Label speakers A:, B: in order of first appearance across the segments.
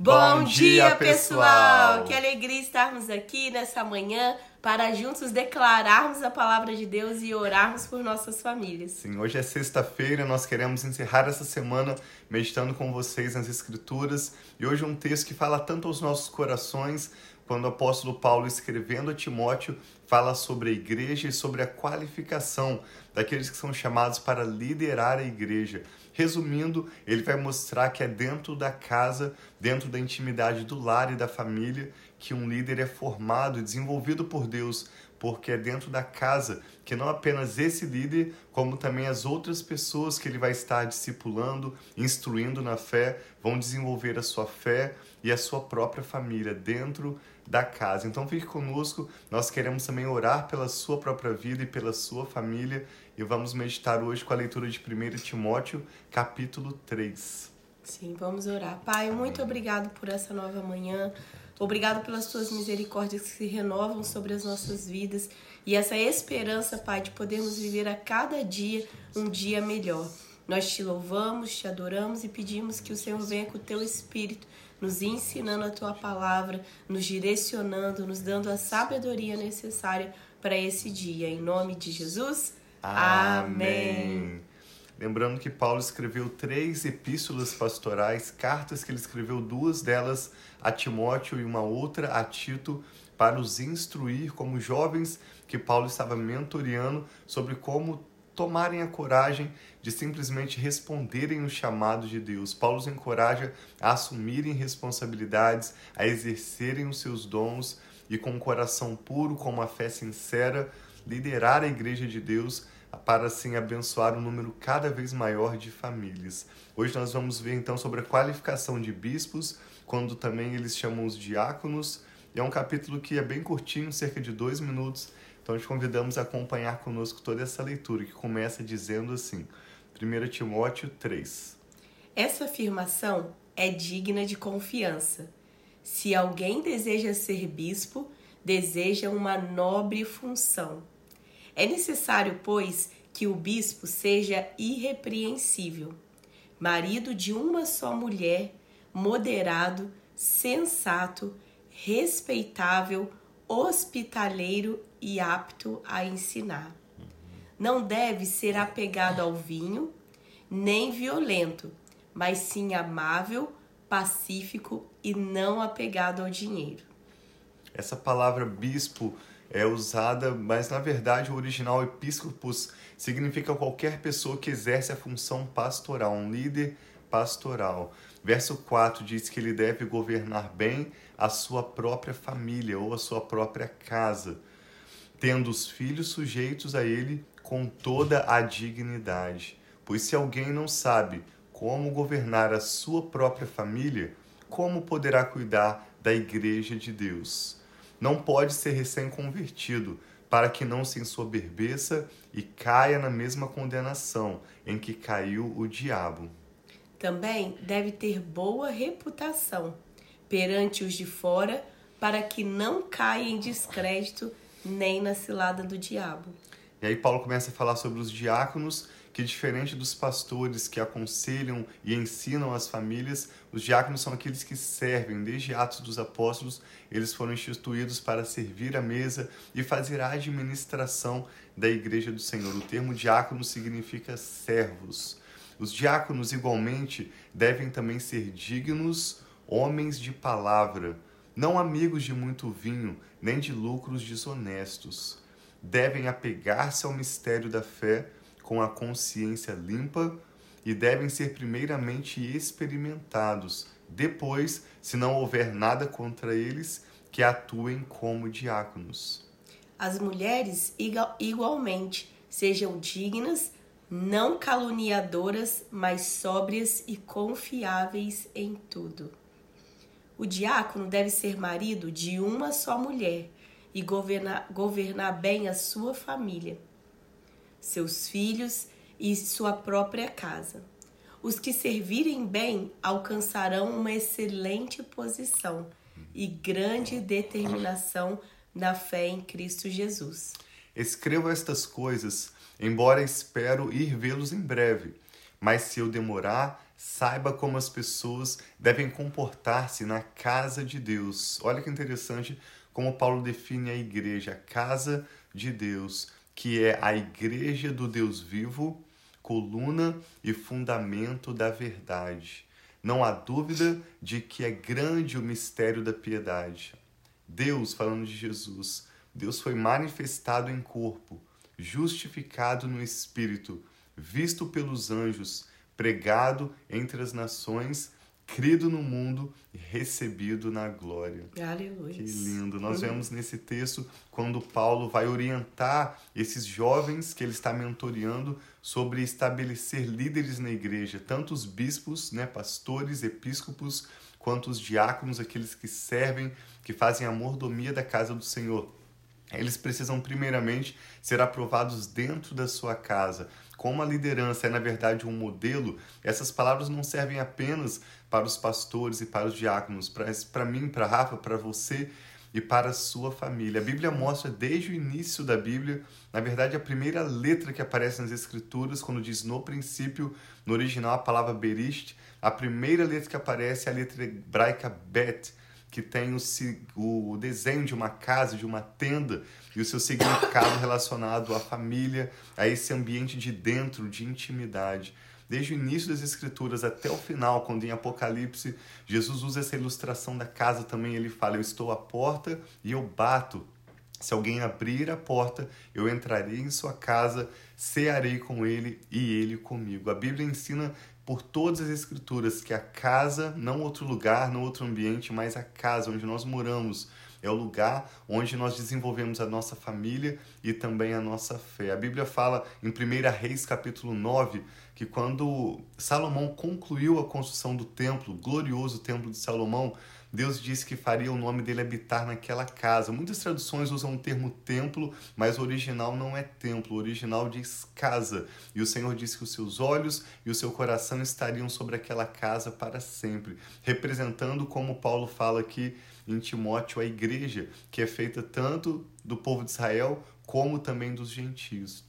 A: Bom dia, pessoal! Que alegria estarmos aqui nessa manhã para juntos declararmos a palavra de Deus e orarmos por nossas famílias.
B: Sim, hoje é sexta-feira, nós queremos encerrar essa semana meditando com vocês nas Escrituras e hoje um texto que fala tanto aos nossos corações quando o apóstolo Paulo, escrevendo a Timóteo, fala sobre a igreja e sobre a qualificação daqueles que são chamados para liderar a igreja. Resumindo, ele vai mostrar que é dentro da casa, dentro da intimidade do lar e da família, que um líder é formado e desenvolvido por Deus, porque é dentro da casa que não apenas esse líder, como também as outras pessoas que ele vai estar discipulando, instruindo na fé, vão desenvolver a sua fé e a sua própria família dentro da casa. Então fique conosco, nós queremos também orar pela sua própria vida e pela sua família e vamos meditar hoje com a leitura de 1 Timóteo, capítulo 3.
A: Sim, vamos orar. Pai, muito obrigado por essa nova manhã. Obrigado pelas tuas misericórdias que se renovam sobre as nossas vidas e essa esperança, Pai, de podermos viver a cada dia um dia melhor. Nós te louvamos, te adoramos e pedimos que o Senhor venha com o teu espírito, nos ensinando a tua palavra, nos direcionando, nos dando a sabedoria necessária para esse dia. Em nome de Jesus. Amém.
B: Lembrando que Paulo escreveu três epístolas pastorais, cartas que ele escreveu, duas delas a Timóteo e uma outra a Tito, para os instruir como jovens que Paulo estava mentoreando sobre como tomarem a coragem de simplesmente responderem o chamado de Deus. Paulo os encoraja a assumirem responsabilidades, a exercerem os seus dons e com um coração puro, com uma fé sincera, liderar a igreja de Deus para assim abençoar um número cada vez maior de famílias. Hoje nós vamos ver então sobre a qualificação de bispos, quando também eles chamam os diáconos. E é um capítulo que é bem curtinho, cerca de dois minutos. Então te convidamos a acompanhar conosco toda essa leitura, que começa dizendo assim: 1 Timóteo 3.
A: Essa afirmação é digna de confiança. Se alguém deseja ser bispo, deseja uma nobre função é necessário, pois, que o bispo seja irrepreensível, marido de uma só mulher, moderado, sensato, respeitável, hospitaleiro e apto a ensinar. Não deve ser apegado ao vinho, nem violento, mas sim amável, pacífico e não apegado ao dinheiro.
B: Essa palavra bispo é usada, mas na verdade o original episcopos significa qualquer pessoa que exerce a função pastoral, um líder pastoral. Verso 4 diz que ele deve governar bem a sua própria família ou a sua própria casa, tendo os filhos sujeitos a ele com toda a dignidade. Pois se alguém não sabe como governar a sua própria família, como poderá cuidar da igreja de Deus? não pode ser recém-convertido, para que não se ensoberbeça e caia na mesma condenação em que caiu o diabo.
A: Também deve ter boa reputação perante os de fora, para que não caia em descrédito nem na cilada do diabo.
B: E aí Paulo começa a falar sobre os diáconos que, diferente dos pastores que aconselham e ensinam as famílias, os diáconos são aqueles que servem. Desde Atos dos Apóstolos, eles foram instituídos para servir a mesa e fazer a administração da igreja do Senhor. O termo diácono significa servos. Os diáconos, igualmente, devem também ser dignos, homens de palavra, não amigos de muito vinho, nem de lucros desonestos. Devem apegar-se ao mistério da fé com a consciência limpa e devem ser primeiramente experimentados. Depois, se não houver nada contra eles, que atuem como diáconos.
A: As mulheres, igualmente, sejam dignas, não caluniadoras, mas sóbrias e confiáveis em tudo. O diácono deve ser marido de uma só mulher e governar, governar bem a sua família seus filhos e sua própria casa. Os que servirem bem alcançarão uma excelente posição e grande determinação na fé em Cristo Jesus.
B: Escrevo estas coisas, embora espero ir vê-los em breve. Mas se eu demorar, Saiba como as pessoas devem comportar-se na casa de Deus. Olha que interessante como Paulo define a igreja, a casa de Deus, que é a igreja do Deus vivo, coluna e fundamento da verdade. Não há dúvida de que é grande o mistério da piedade. Deus, falando de Jesus, Deus foi manifestado em corpo, justificado no espírito, visto pelos anjos, pregado entre as nações, crido no mundo e recebido na glória.
A: Aleluia.
B: Que lindo. Nós vemos nesse texto quando Paulo vai orientar esses jovens que ele está mentoreando sobre estabelecer líderes na igreja, tanto os bispos, né, pastores, episcopos, quanto os diáconos, aqueles que servem, que fazem a mordomia da casa do Senhor. Eles precisam primeiramente ser aprovados dentro da sua casa. Como a liderança é, na verdade, um modelo, essas palavras não servem apenas para os pastores e para os diáconos, para mim, para Rafa, para você e para a sua família. A Bíblia mostra desde o início da Bíblia, na verdade, a primeira letra que aparece nas Escrituras, quando diz no princípio, no original a palavra berist, a primeira letra que aparece é a letra hebraica bet, que tem o, o desenho de uma casa, de uma tenda, e o seu significado relacionado à família, a esse ambiente de dentro, de intimidade. Desde o início das Escrituras até o final, quando em Apocalipse Jesus usa essa ilustração da casa também, ele fala: Eu estou à porta e eu bato. Se alguém abrir a porta, eu entrarei em sua casa, cearei com ele e ele comigo. A Bíblia ensina por todas as Escrituras que a casa, não outro lugar, não outro ambiente, mas a casa onde nós moramos, é o lugar onde nós desenvolvemos a nossa família e também a nossa fé. A Bíblia fala em 1 Reis capítulo 9 que quando Salomão concluiu a construção do templo, glorioso templo de Salomão, Deus disse que faria o nome dele habitar naquela casa. Muitas traduções usam o termo templo, mas o original não é templo, o original diz casa. E o Senhor disse que os seus olhos e o seu coração estariam sobre aquela casa para sempre, representando como Paulo fala aqui em Timóteo a igreja, que é feita tanto do povo de Israel como também dos gentios.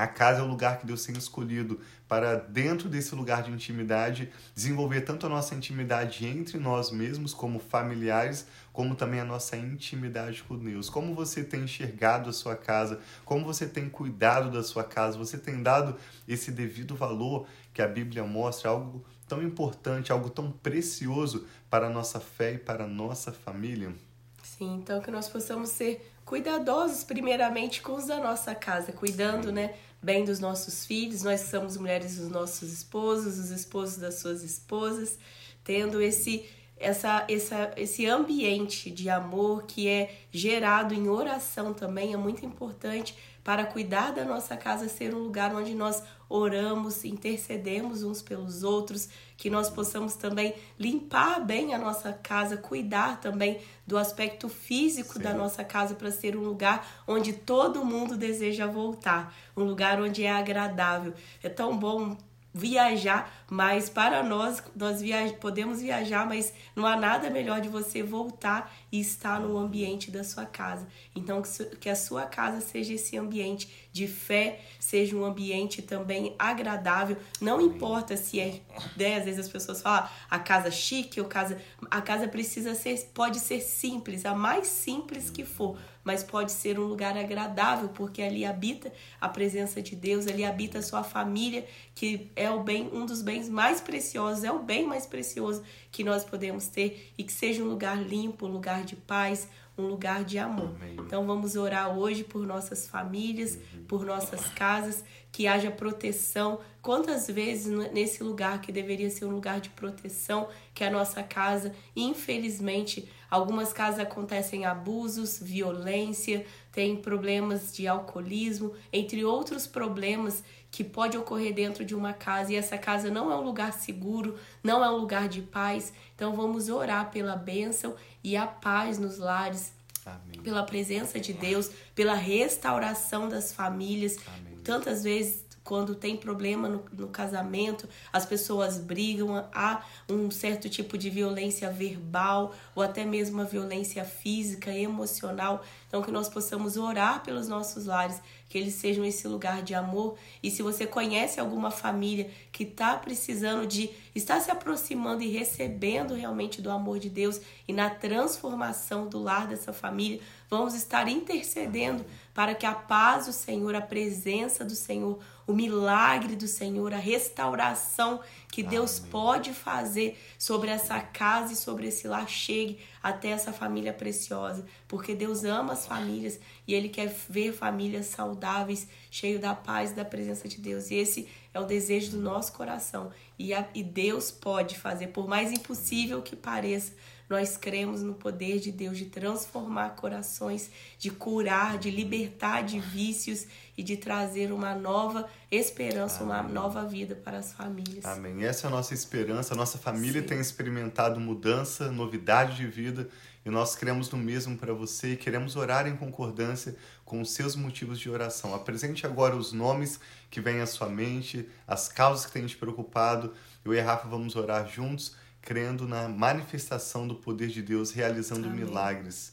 B: A casa é o lugar que Deus tem escolhido para, dentro desse lugar de intimidade, desenvolver tanto a nossa intimidade entre nós mesmos, como familiares, como também a nossa intimidade com Deus. Como você tem enxergado a sua casa, como você tem cuidado da sua casa, você tem dado esse devido valor que a Bíblia mostra, algo tão importante, algo tão precioso para a nossa fé e para a nossa família.
A: Sim, então que nós possamos ser cuidadosos primeiramente com os da nossa casa, cuidando, né, bem dos nossos filhos. Nós somos mulheres dos nossos esposos, os esposos das suas esposas, tendo esse essa, essa, esse ambiente de amor que é gerado em oração também é muito importante para cuidar da nossa casa ser um lugar onde nós oramos, intercedemos uns pelos outros, que nós possamos também limpar bem a nossa casa, cuidar também do aspecto físico Sim. da nossa casa para ser um lugar onde todo mundo deseja voltar, um lugar onde é agradável. É tão bom viajar, mas para nós, nós viaj podemos viajar, mas não há nada melhor de você voltar e estar no ambiente da sua casa. Então, que a sua casa seja esse ambiente de fé, seja um ambiente também agradável. Não importa se é, né, às vezes as pessoas falam ah, a casa chique ou casa. A casa precisa ser, pode ser simples, a mais simples que for, mas pode ser um lugar agradável, porque ali habita a presença de Deus, ali habita a sua família, que é o bem, um dos bens mais preciosos, é o bem mais precioso que nós podemos ter e que seja um lugar limpo, um lugar de paz, um lugar de amor. Amém. Então vamos orar hoje por nossas famílias, uhum. por nossas casas, que haja proteção. Quantas vezes nesse lugar que deveria ser um lugar de proteção, que é a nossa casa, infelizmente, algumas casas acontecem abusos, violência, tem problemas de alcoolismo, entre outros problemas que pode ocorrer dentro de uma casa e essa casa não é um lugar seguro, não é um lugar de paz. Então vamos orar pela bênção e a paz nos lares, Amém. pela presença de Deus, pela restauração das famílias. Amém. Tantas vezes quando tem problema no, no, casamento, as pessoas brigam, há um certo tipo de violência verbal ou até mesmo a violência física, emocional. Então, que nós possamos orar pelos nossos lares, que eles sejam esse lugar de amor. E se você conhece alguma família que está precisando de estar se aproximando e recebendo realmente do amor de Deus e na transformação do lar dessa família, vamos estar intercedendo para que a paz do Senhor, a presença do Senhor, o milagre do Senhor, a restauração que Deus Amém. pode fazer sobre essa casa e sobre esse lar chegue até essa família preciosa, porque Deus ama as famílias e Ele quer ver famílias saudáveis, cheias da paz e da presença de Deus. E esse é o desejo do nosso coração. E, a, e Deus pode fazer, por mais impossível que pareça, nós cremos no poder de Deus de transformar corações, de curar, de libertar de vícios e de trazer uma nova esperança, Amém. uma nova vida para as famílias.
B: Amém. Essa é a nossa esperança. A nossa família Sim. tem experimentado mudança, novidade de vida e nós queremos no mesmo para você e queremos orar em concordância com os seus motivos de oração. Apresente agora os nomes que vêm à sua mente, as causas que têm te preocupado. Eu e a Rafa vamos orar juntos crendo na manifestação do poder de Deus realizando Amém. milagres.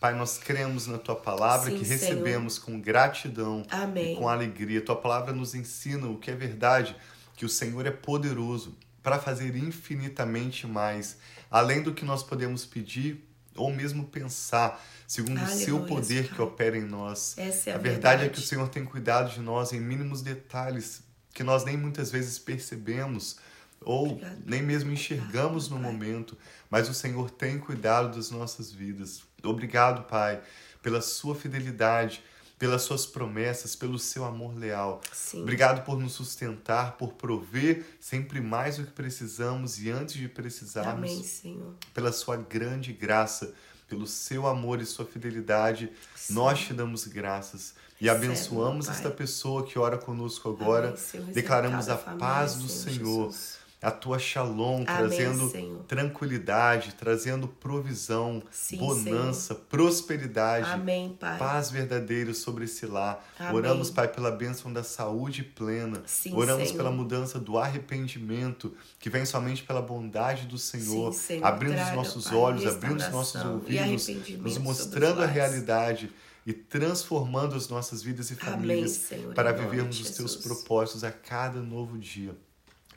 B: Pai, nós cremos na tua palavra Sim, que recebemos Senhor. com gratidão Amém. e com alegria. Tua palavra nos ensina o que é verdade, que o Senhor é poderoso para fazer infinitamente mais, além do que nós podemos pedir ou mesmo pensar, segundo Aleluia, o seu poder que opera em nós.
A: Essa é a, a
B: verdade, verdade é que o Senhor tem cuidado de nós em mínimos detalhes que nós nem muitas vezes percebemos ou Obrigado. nem mesmo enxergamos no momento, mas o Senhor tem cuidado das nossas vidas. Obrigado, Pai, pela sua fidelidade, pelas suas promessas, pelo seu amor leal. Sim. Obrigado por nos sustentar, por prover sempre mais do que precisamos e antes de precisarmos.
A: Amém, Senhor.
B: Pela sua grande graça, pelo seu amor e sua fidelidade, Sim. nós te damos graças. E abençoamos esta pessoa que ora conosco agora. Amém, Declaramos a paz do Senhor. Senhor a tua shalom, Amém, trazendo Senhor. tranquilidade, trazendo provisão, Sim, bonança, Senhor. prosperidade,
A: Amém,
B: paz verdadeira sobre esse lar. Amém. Oramos, Pai, pela bênção da saúde plena. Sim, Oramos Senhor. pela mudança do arrependimento, que vem somente pela bondade do Senhor, Sim, abrindo Traga, os nossos pai, olhos, abrindo os nossos ouvidos, nos mostrando a realidade e transformando as nossas vidas e famílias Amém, para vivermos os teus propósitos a cada novo dia.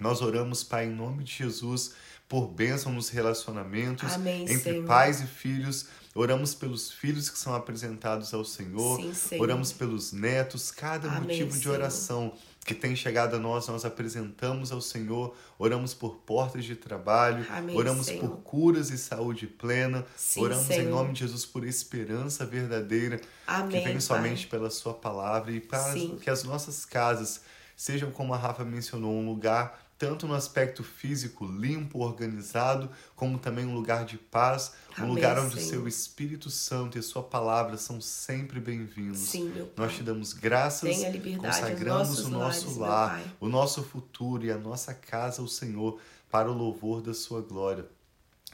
B: Nós oramos, Pai, em nome de Jesus, por bênção nos relacionamentos
A: Amém,
B: entre
A: Senhor.
B: pais e filhos. Oramos pelos filhos que são apresentados ao Senhor. Sim, Senhor. Oramos pelos netos, cada Amém, motivo de oração que tem chegado a nós, nós apresentamos ao Senhor. Oramos por portas de trabalho,
A: Amém,
B: oramos
A: Senhor.
B: por curas e saúde plena. Sim, oramos Senhor. em nome de Jesus por esperança verdadeira
A: Amém,
B: que vem somente pela Sua palavra e para Sim. que as nossas casas sejam, como a Rafa mencionou, um lugar tanto no aspecto físico limpo, organizado, como também um lugar de paz, um Amém, lugar onde o seu Espírito Santo e a sua palavra são sempre bem-vindos.
A: Sim, meu
B: Pai. Nós te damos graças, consagramos o nosso
A: lares,
B: lar, o nosso futuro e a nossa casa ao Senhor para o louvor da sua glória.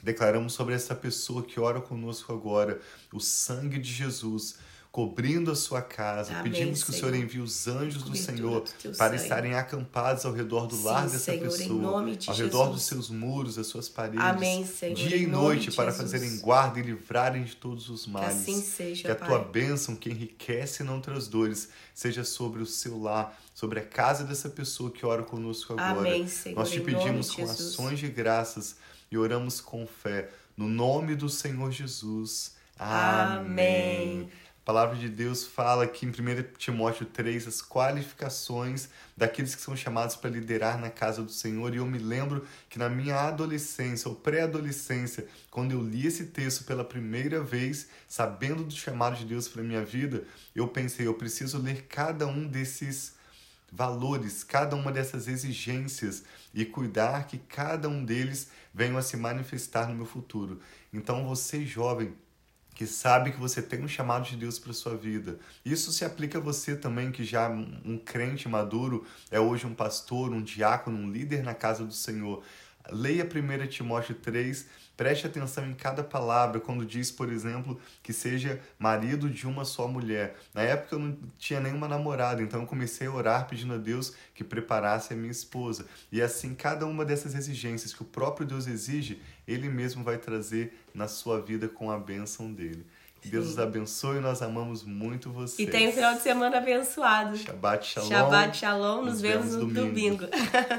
B: Declaramos sobre essa pessoa que ora conosco agora o sangue de Jesus cobrindo a sua casa. Amém, Pedimos que Senhor. o Senhor envie os anjos do Senhor para sangue. estarem acampados ao redor do lar dessa
A: Senhor,
B: pessoa,
A: de
B: ao redor dos seus muros, das suas paredes,
A: Amém,
B: dia e noite, para fazerem guarda e livrarem de todos os males.
A: Que assim seja,
B: Que a tua bênção, que enriquece e não traz dores, seja sobre o seu lar, sobre a casa dessa pessoa que ora conosco agora.
A: Amém, Senhor,
B: Nós te pedimos com Jesus. ações de graças e oramos com fé. No nome do Senhor Jesus. Amém. Amém. A palavra de Deus fala aqui em 1 Timóteo 3 as qualificações daqueles que são chamados para liderar na casa do Senhor. E eu me lembro que na minha adolescência ou pré-adolescência, quando eu li esse texto pela primeira vez, sabendo do chamado de Deus para minha vida, eu pensei, eu preciso ler cada um desses valores, cada uma dessas exigências e cuidar que cada um deles venham a se manifestar no meu futuro. Então, você jovem, que sabe que você tem um chamado de Deus para sua vida. Isso se aplica a você também, que já um crente maduro é hoje um pastor, um diácono, um líder na casa do Senhor. Leia 1 Timóteo 3, preste atenção em cada palavra, quando diz, por exemplo, que seja marido de uma só mulher. Na época eu não tinha nenhuma namorada, então eu comecei a orar pedindo a Deus que preparasse a minha esposa. E assim, cada uma dessas exigências que o próprio Deus exige, Ele mesmo vai trazer na sua vida com a bênção dele. Deus os abençoe, nós amamos muito vocês.
A: E tem um final de semana abençoado.
B: Shabbat Shalom.
A: Shabbat Shalom, nos, nos vemos no domingo. domingo.